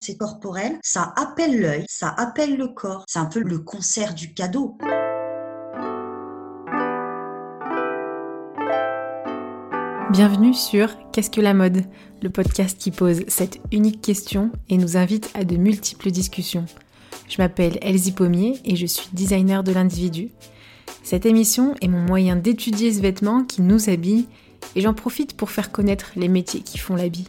c'est corporel, ça appelle l'œil, ça appelle le corps. C'est un peu le concert du cadeau. Bienvenue sur Qu'est-ce que la mode Le podcast qui pose cette unique question et nous invite à de multiples discussions. Je m'appelle Elsie Pommier et je suis designer de l'individu. Cette émission est mon moyen d'étudier ce vêtement qui nous habille et j'en profite pour faire connaître les métiers qui font l'habit.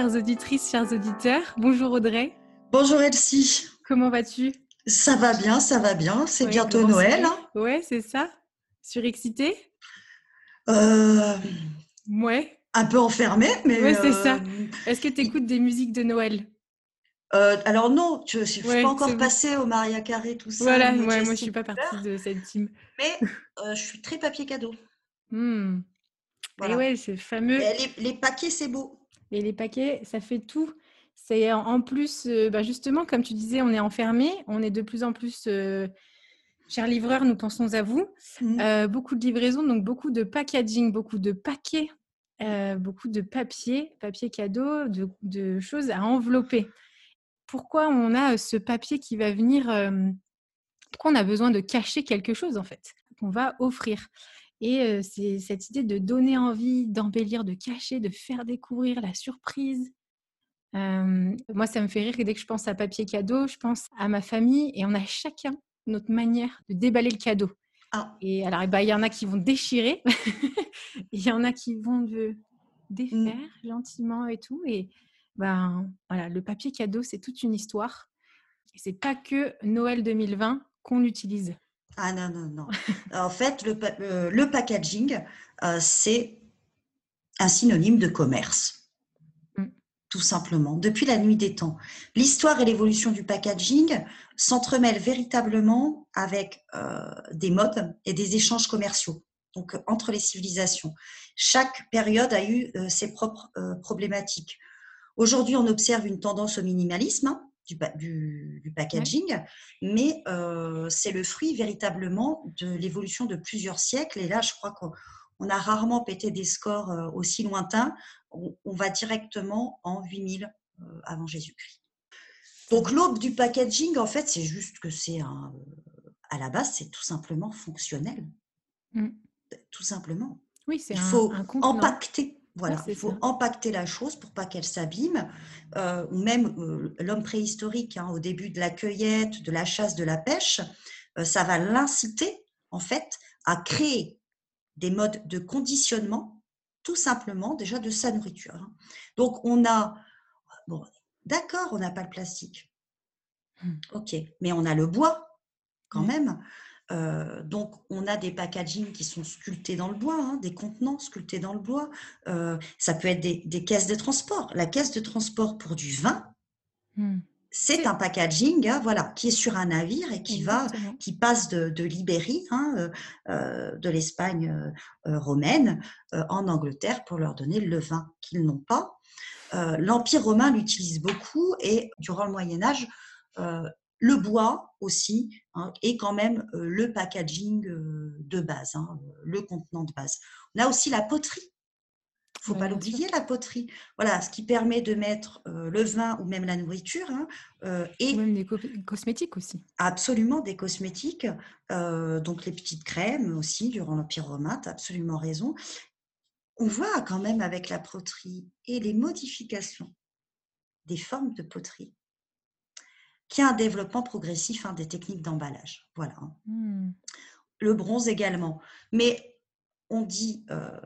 Chères auditrices, chers auditeurs. Bonjour Audrey. Bonjour Elsie. Comment vas-tu? Ça va bien, ça va bien. C'est bientôt Noël. Hein ouais, c'est ça. Surexcité euh... Ouais. Un peu enfermé, mais. Ouais, c'est ça. Euh, Est-ce que tu écoutes des musiques de Noël? Euh, alors non, je ne suis pas encore passée au Maria Carré, tout ça. Voilà, moi je ne suis pas partie de cette team. Mais euh, je suis très papier cadeau. Hmm. Et ouais, c'est fameux. les, les, paquets, c'est beau. Et les paquets, ça fait tout. C'est en plus, bah justement, comme tu disais, on est enfermé, on est de plus en plus, chers livreurs, nous pensons à vous. Mmh. beaucoup de livraisons, donc beaucoup de packaging, beaucoup de paquets, beaucoup de papier, papier cadeau, de, de, choses à envelopper. Pourquoi on a ce papier qui va venir Pourquoi on a besoin de cacher quelque chose en fait qu'on va offrir? Et c'est cette idée de donner envie, d'embellir, de cacher, de faire découvrir la surprise. moi, ça me fait rire que dès que je pense à papier cadeau, je pense à ma famille et on a chacun notre manière de déballer le cadeau. Ah. Et alors, eh ben, il y en a qui vont déchirer, il y en a qui vont le défaire mmh. gentiment et tout. Et ben voilà, le papier cadeau, c'est toute une histoire. Et c'est pas que Noël 2020 qu'on l'utilise. Ah non, non, non. en fait, le, le packaging, euh, c'est un synonyme de commerce. Mm. Tout simplement, depuis la nuit des temps. L'histoire et l'évolution du packaging s'entremêlent véritablement avec euh, des modes et des échanges commerciaux, donc entre les civilisations. Chaque période a eu euh, ses propres problématiques. Aujourd'hui, on observe une tendance au minimalisme, hein, du, packaging, mais euh, c'est le fruit véritablement de l'évolution de plusieurs siècles. Et là, je crois qu'on a rarement pété des scores aussi lointains. On, va directement en 8000 euh, avant Jésus-Christ. Donc l'aube du packaging, en fait, c'est juste que c'est un, à la base, c'est tout simplement fonctionnel. Mmh. Tout simplement. Oui, c'est Il faut impacter voilà, il faut empacter la chose pour pas qu'elle s'abîme. Euh, ou même euh, l'homme préhistorique, hein, au début de la cueillette, de la chasse, de la pêche, euh, ça va l'inciter en fait à créer des modes de conditionnement, tout simplement déjà de sa nourriture. Hein. Donc on a, bon, d'accord, on n'a pas le plastique, mmh. ok, mais on a le bois quand mmh. même. Euh, donc, on a des packaging qui sont sculptés dans le bois, hein, des contenants sculptés dans le bois. Euh, ça peut être des, caisses de transport. La caisse de transport pour du vin, hmm. c'est un packaging, hein, voilà, qui est sur un navire et qui va, qui passe de, l'Ibérie, hein, euh, de l'Espagne romaine, en Angleterre pour leur donner le vin qu'ils n'ont pas. L'Empire romain l'utilise beaucoup et durant le Moyen Âge, le bois aussi hein, et quand même euh, le packaging euh, de base, hein, le contenant de base. On a aussi la poterie. Il ne faut pas l'oublier, la poterie. Voilà, ce qui permet de mettre euh, le vin ou même la nourriture. Hein, et même des cosmétiques aussi. Absolument, des cosmétiques. donc les petites crèmes aussi, durant l'Empire romain, tu as absolument raison. On voit quand même avec la poterie et les modifications des formes de poterie qui a un développement progressif hein, des techniques d'emballage. Voilà. Hein. Mmh. Le bronze également. Mais on dit euh,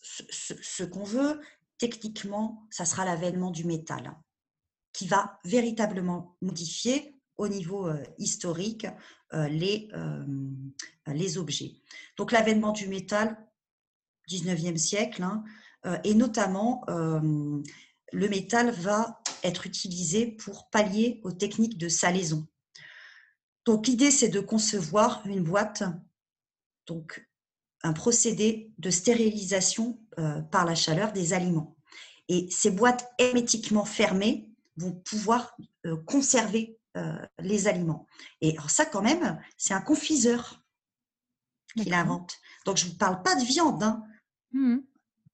ce, qu'on veut, techniquement, ça sera l'avènement du métal, hein, qui va véritablement modifier au niveau euh, historique euh, les, les objets. Donc l'avènement du métal, 19e siècle, et notamment le métal va être utilisé pour pallier aux techniques de salaison. Donc l'idée, c'est de concevoir une boîte, donc un procédé de stérilisation par la chaleur des aliments. Et ces boîtes hermétiquement fermées vont pouvoir conserver les aliments. Et alors ça, quand même, c'est un confiseur qui l'invente. Donc je ne vous parle pas de viande. Hein. Mmh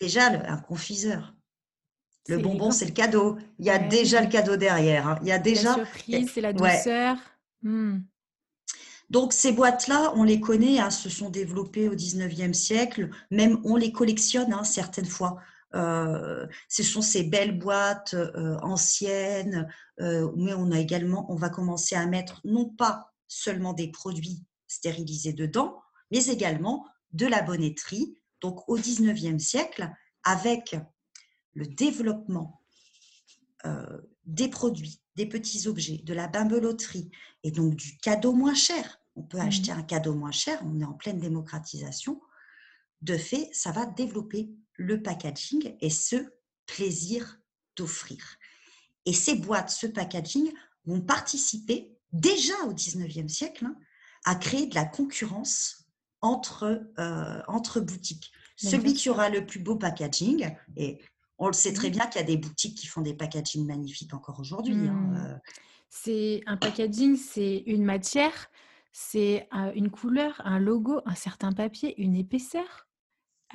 Déjà, un confiseur. Le bonbon, c'est le cadeau. Il y a déjà le cadeau derrière. Hein. Il y a déjà. La surprise, c'est la douceur. Mmh. Donc ces boîtes-là, on les connaît, hein, se sont développées au 19e siècle, même on les collectionne hein, certaines fois. Euh, ce sont ces belles boîtes euh, anciennes, euh, mais on a également, on va commencer à mettre non pas seulement des produits stérilisés dedans, mais également de la bonnetterie. Donc au 19e siècle, avec le développement des produits, des petits objets, de la bimbeloterie et donc du cadeau moins cher. On peut mmh acheter un cadeau moins cher, on est en pleine démocratisation. De fait, ça va développer le packaging et ce plaisir d'offrir. Et ces boîtes, ce packaging vont participer déjà au 19e siècle hein, à créer de la concurrence entre, euh, entre boutiques. Celui qui aura le plus beau packaging, et on le sait très bien qu'il y a des boutiques qui font des packagings magnifiques encore aujourd'hui. Hein, mmh. euh. C'est un packaging, c'est une matière, c'est une couleur, un logo, un certain papier, une épaisseur.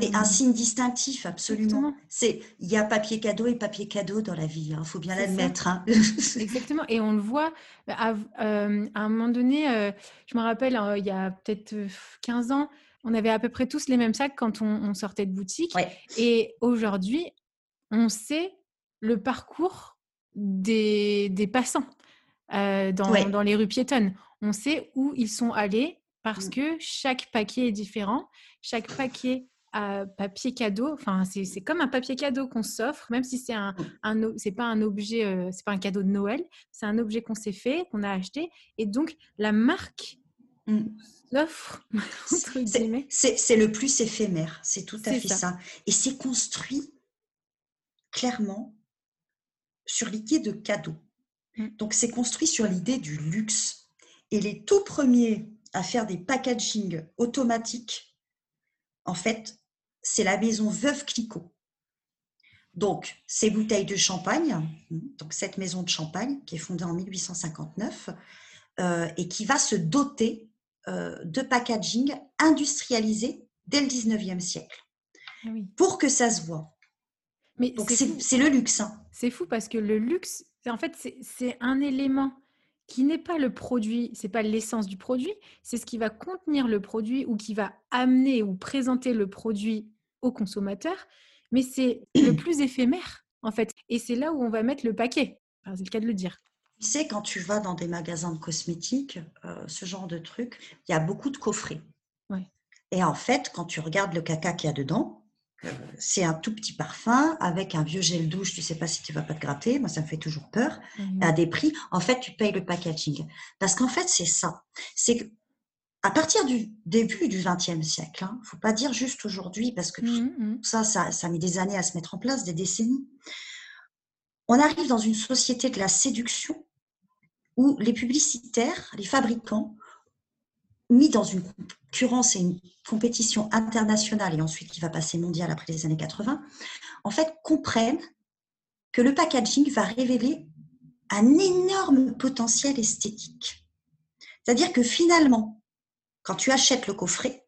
Et un signe distanctif, absolument. C'est il y a papier cadeau et papier cadeau dans la vie. Il hein, faut bien l'admettre. Hein. Exactement. Et on le voit à, euh, un moment donné. je me rappelle, il y a peut-être 15 ans, on avait à peu près tous les mêmes sacs quand on, sortait de boutique. Et aujourd'hui, on sait le parcours des, passants euh, dans, les rues piétonnes. On sait où ils sont allés parce mmh. que chaque paquet est différent. Chaque paquet a papier cadeau. Enfin, c'est comme un papier cadeau qu'on s'offre, même si c'est un, mmh. un c'est pas un objet, euh, c'est pas un cadeau de Noël. C'est un objet qu'on s'est fait, qu'on a acheté, et donc la marque l'offre. C'est le plus éphémère. C'est tout à fait ça. Et c'est construit clairement sur l'idée de cadeau. Mmh. Donc, c'est construit sur l'idée du luxe. Et les tout premiers à faire des packaging automatiques, en fait, c'est la maison Veuve Clicquot. Donc, ces bouteilles de champagne, donc cette maison de champagne qui est fondée en 1859 euh, et qui va se doter euh, de packaging industrialisé dès le 19e siècle. Ah Pour que ça se voit. Mais c'est le luxe. Hein. C'est fou parce que le luxe, en fait, c'est un élément qui n'est pas le produit, c'est pas l'essence du produit, c'est ce qui va contenir le produit ou qui va amener ou présenter le produit au consommateur, mais c'est le plus éphémère en fait. Et c'est là où on va mettre le paquet. C'est le cas de le dire. Tu sais, quand tu vas dans des magasins de cosmétiques, euh, ce genre de trucs, il y a beaucoup de coffrets. Et en fait, quand tu regardes le caca qu'il y a dedans, c'est un tout petit parfum avec un vieux gel douche, tu sais pas si tu vas pas te gratter, moi ça me fait toujours peur, mmh à des prix, en fait tu payes le packaging. Parce qu'en fait c'est ça, c'est à partir du début du XXe siècle, hein, faut pas dire juste aujourd'hui parce que mmh mmh. ça, ça, ça met des années à se mettre en place, des décennies. On arrive dans une société de la séduction où les publicitaires, les fabricants mis dans une concurrence et une compétition internationale et ensuite qui va passer mondiale après les années 80, en fait, comprennent que le packaging va révéler un énorme potentiel esthétique. C'est-à-dire que finalement, quand tu achètes le coffret,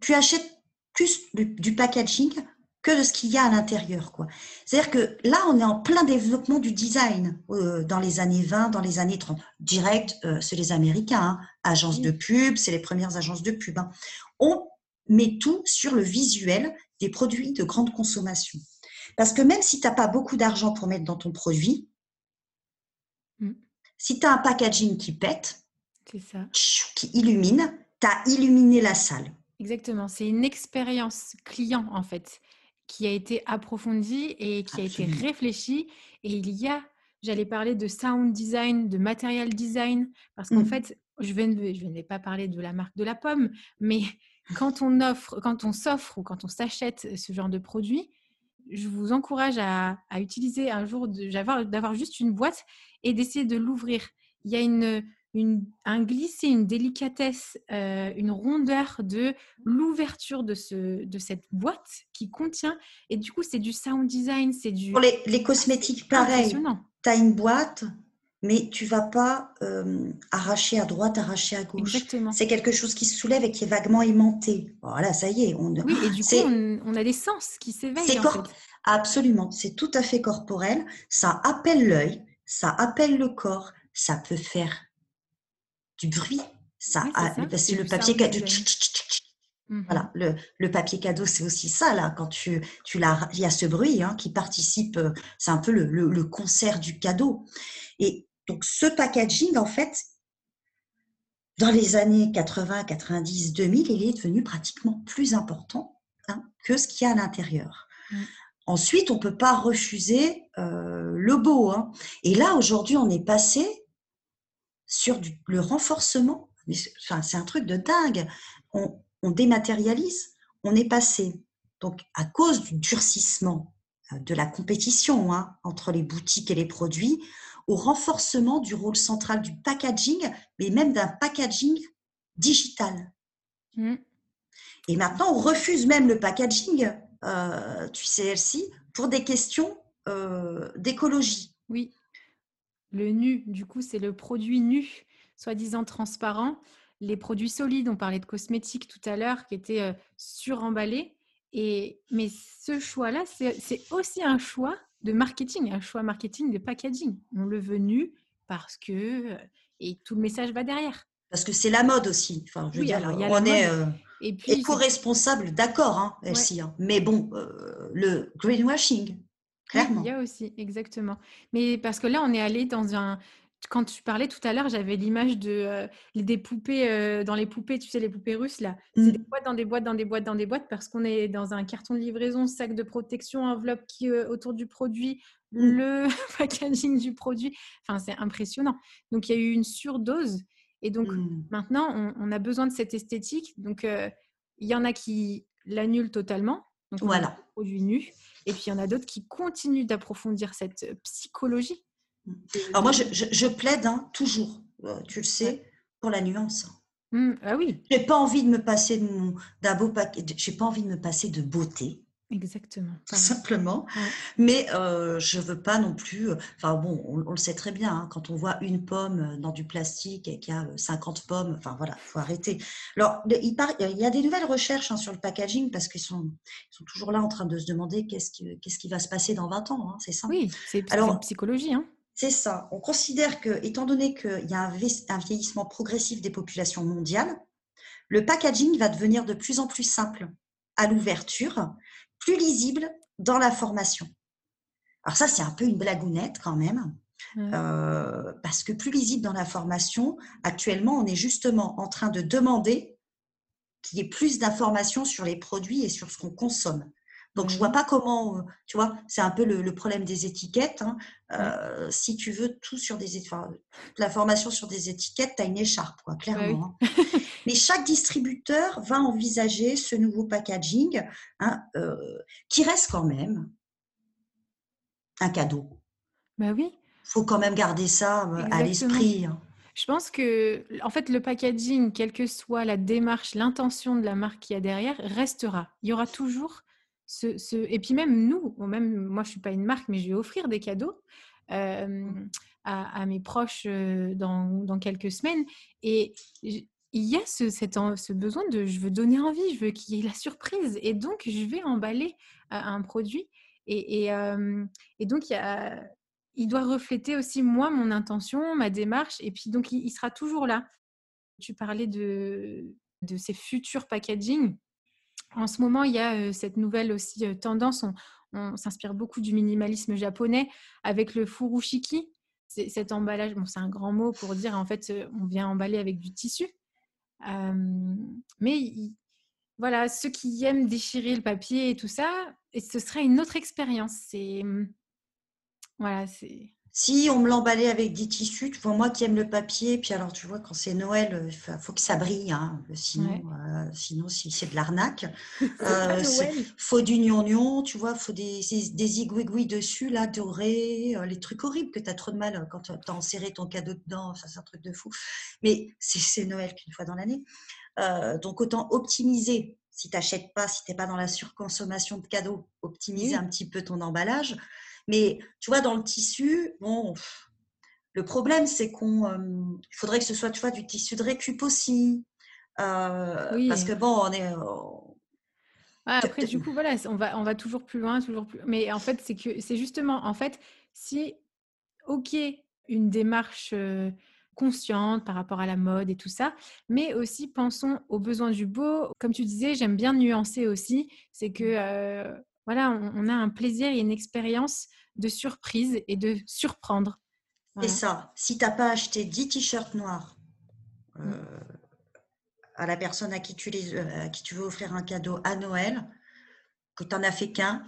tu achètes plus du packaging que de ce qu'il y a à l'intérieur. quoi. C'est-à-dire que là, on est en plein développement du design euh, dans les années 20, dans les années 30. Direct, euh, c'est les Américains, hein. agences de pub, c'est les premières agences de pub. Hein. On met tout sur le visuel des produits de grande consommation. Parce que même si tu n'as pas beaucoup d'argent pour mettre dans ton produit, mm. si tu as un packaging qui pète, ça. qui illumine, tu as illuminé la salle. Exactement, c'est une expérience client en fait qui a été approfondie et qui a été réfléchie. Et il y a, j'allais parler de sound design, de material design, parce qu'en mmh. fait, je, vais, je ne vais pas parler de la marque de la pomme, mais quand on offre, quand on s'offre ou quand on s'achète ce genre de produit, je vous encourage à, utiliser un jour d'avoir juste une boîte et d'essayer de l'ouvrir. Il y a une, un glisser, une délicatesse, euh, une rondeur de l'ouverture de, ce, de cette boîte qui contient. Et du coup, c'est du sound design, c'est du. Pour les, les cosmétiques, pareil. Tu as une boîte, mais tu vas pas euh, arracher à droite, arracher à gauche. C'est quelque chose qui se soulève et qui est vaguement aimanté. Voilà, ça y est. On, oui, et du coup, on, a des sens qui s'éveillent. Absolument, c'est tout à fait corporel. Ça appelle l'œil, ça appelle le corps, ça peut faire du bruit. Ça, parce que le papier cadeau. Voilà, le, le, papier cadeau, c'est aussi ça, là, quand tu, tu l'as, il y a ce bruit hein, qui participe, euh, c'est un peu le, le, concert du cadeau. Et donc, ce packaging, en fait, dans les années 80, 90, 2000, il est devenu pratiquement plus important hein, que ce qu'il y a à l'intérieur. Mmh. Ensuite, on ne peut pas refuser euh, le beau. Hein. Et là, aujourd'hui, on est passé sur le renforcement. Enfin, c'est un truc de dingue. On, dématérialise. On est passé, donc à cause du durcissement euh, de la compétition hein, entre les boutiques et les produits, au renforcement du rôle central du packaging, mais même d'un packaging digital. Mmh. Et maintenant, on refuse même le packaging, euh, tu sais, Elsie, pour des questions euh, d'écologie. Oui. Le nu, du coup, c'est le produit nu, soi-disant transparent. Les produits solides, on parlait de cosmétiques tout à l'heure, qui étaient euh, suremballés. Et, mais ce choix-là, c'est aussi un choix de marketing, un choix marketing de packaging. On le veut nu parce que. Euh, et tout le message va derrière. Parce que c'est la mode aussi. Enfin, je veux dire, on est euh, éco-responsable, d'accord, hein. Hein. Mais bon, le greenwashing, Clairement. il y a aussi, exactement. Mais parce que là, on est allé dans un. Quand tu parlais tout à l'heure, j'avais l'image de euh, des poupées euh, dans les poupées, tu sais, les poupées russes là. C'est mmh. des boîtes dans des boîtes, dans des boîtes, dans des boîtes, parce qu'on est dans un carton de livraison, sac de protection, enveloppe qui euh, autour du produit, mmh. le packaging du produit. Enfin, c'est impressionnant. Donc, il y a eu une surdose. Et donc, mmh. maintenant, on, on, a besoin de cette esthétique. Donc, il y en a qui l'annulent totalement. Donc, voilà. Produit nu. Et puis, il y en a d'autres qui continuent d'approfondir cette euh, psychologie. Mmh. Alors, moi, je, plaide hein, toujours, euh, tu le sais, pour la nuance. Mmh, ah oui. J'ai pas envie de me passer d'un beau paquet, j'ai pas envie de me passer de beauté. Exactement. Simplement. Mais euh, je veux pas non plus. Euh, enfin bon, on, le sait très bien, hein, quand on voit une pomme euh, dans du plastique et qu'il y a 50 euh, pommes, enfin voilà, faut arrêter. Alors, il, il y a des nouvelles recherches hein, sur le packaging parce qu'ils sont, sont toujours là en train de se demander qu'est-ce qui, qu'est-ce qui va se passer dans 20 ans, hein, c'est ça? Oui, c'est Alors, psychologie. Hein. C'est ça. On considère que, étant donné qu'il y a un vieillissement progressif des populations mondiales, le packaging va devenir de plus en plus simple à l'ouverture plus lisible dans la formation. Alors ça, c'est un peu une blagounette quand même, euh, parce que plus lisible dans la formation, actuellement, on est justement en train de demander qu'il y ait plus d'informations sur les produits et sur ce qu'on consomme. Donc, je vois pas comment, euh, tu vois, c'est un peu le, problème des étiquettes. Hein. Euh, si tu veux tout sur des, enfin, la formation sur des étiquettes, tu as une écharpe, quoi, clairement. Hein. Mais chaque distributeur va envisager ce nouveau packaging hein, euh, qui reste quand même un cadeau. Bah oui. faut quand même garder ça à l'esprit. Je pense que, en fait, le packaging, quelle que soit la démarche, l'intention de la marque qui y a derrière, restera. Il y aura toujours et puis même nous, même moi je suis pas une marque, mais je vais offrir des cadeaux mmh. à, mes proches dans, quelques semaines. Et il y a ce, besoin de je veux donner envie, je veux qu'il y ait la surprise. Et donc je vais emballer un produit. Et, donc il, doit refléter aussi moi, mon intention, ma démarche. Et puis donc il, sera toujours là. Tu parlais de, de ces futurs packaging. En ce moment, il y a cette nouvelle aussi tendance, on, s'inspire beaucoup du minimalisme japonais avec le furushiki. Cet emballage, bon, c'est un grand mot pour dire en fait, on vient emballer avec du tissu. Mais voilà, ceux qui aiment déchirer le papier et tout ça, et ce serait une autre expérience. C'est mmh, voilà, c'est Si on me l'emballait avec des tissus, tu vois, moi qui aime le papier, puis alors tu vois, quand c'est Noël, il faut que ça brille, hein, sinon, euh, sinon c'est de l'arnaque. euh, faut du gnognon, tu vois, faut des, des, dessus, là, dorés, euh, les trucs horribles que tu as trop de mal quand tu as enserré ton cadeau dedans, ça c'est un truc de fou. Mais c'est Noël qu'une fois dans l'année. Euh, donc autant optimiser si tu n'achètes pas, si tu n'es pas dans la surconsommation de cadeaux, optimiser un petit peu ton emballage. Mais tu vois, dans le tissu, bon, le problème, c'est qu'on euh, faudrait que ce soit, tu vois, du tissu de récup aussi. Euh, parce que bon, on est. Euh, après, du coup, voilà, on va, on va toujours plus loin, toujours plus. Mais en fait, c'est que c'est justement, en fait, si, ok, une démarche consciente par rapport à la mode et tout ça, mais aussi pensons aux besoins du beau. Comme tu disais, j'aime bien nuancer aussi, c'est que mmh voilà, on, a un plaisir et une expérience de surprise et de surprendre. C'est ça. Si tu n'as pas acheté 10 t-shirts noirs euh, à la personne à qui, tu les, euh, qui tu veux offrir un cadeau à Noël, que tu n'en as fait qu'un,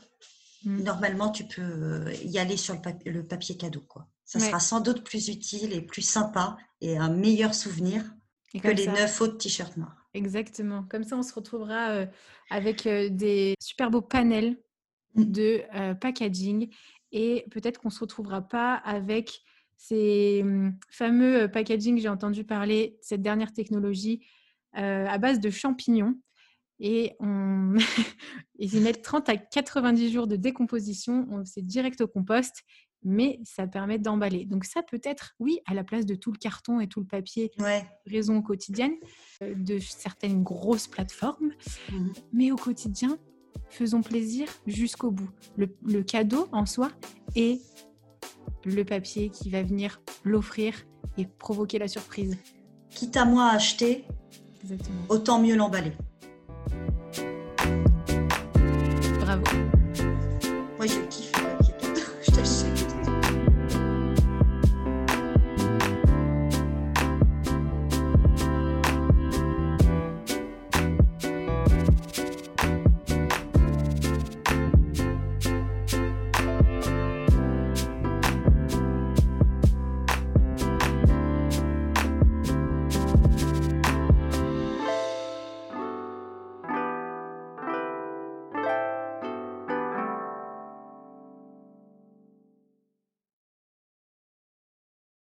mmh. normalement, tu peux euh, y aller sur le, papier, cadeau. Quoi. Ça sera sans doute plus utile et plus sympa et un meilleur souvenir que les neuf autres t-shirts noirs. Exactement. Comme ça, on se retrouvera avec des super beaux panels De packaging et peut-être qu'on ne se retrouvera pas avec ces mmh, fameux packaging, j'ai entendu parler, cette dernière technologie à base de champignons. Et on... ils y mettent 30 à 90 jours de décomposition, c'est direct au compost, mais ça permet d'emballer. Donc ça peut être, oui, à la place de tout le carton et tout le papier, raison quotidienne, de certaines grosses plateformes, mmh. mais au quotidien, faisons plaisir jusqu'au bout. Le, cadeau en soi et le papier qui va venir l'offrir et provoquer la surprise. Quitte à moi à acheter, autant mieux l'emballer.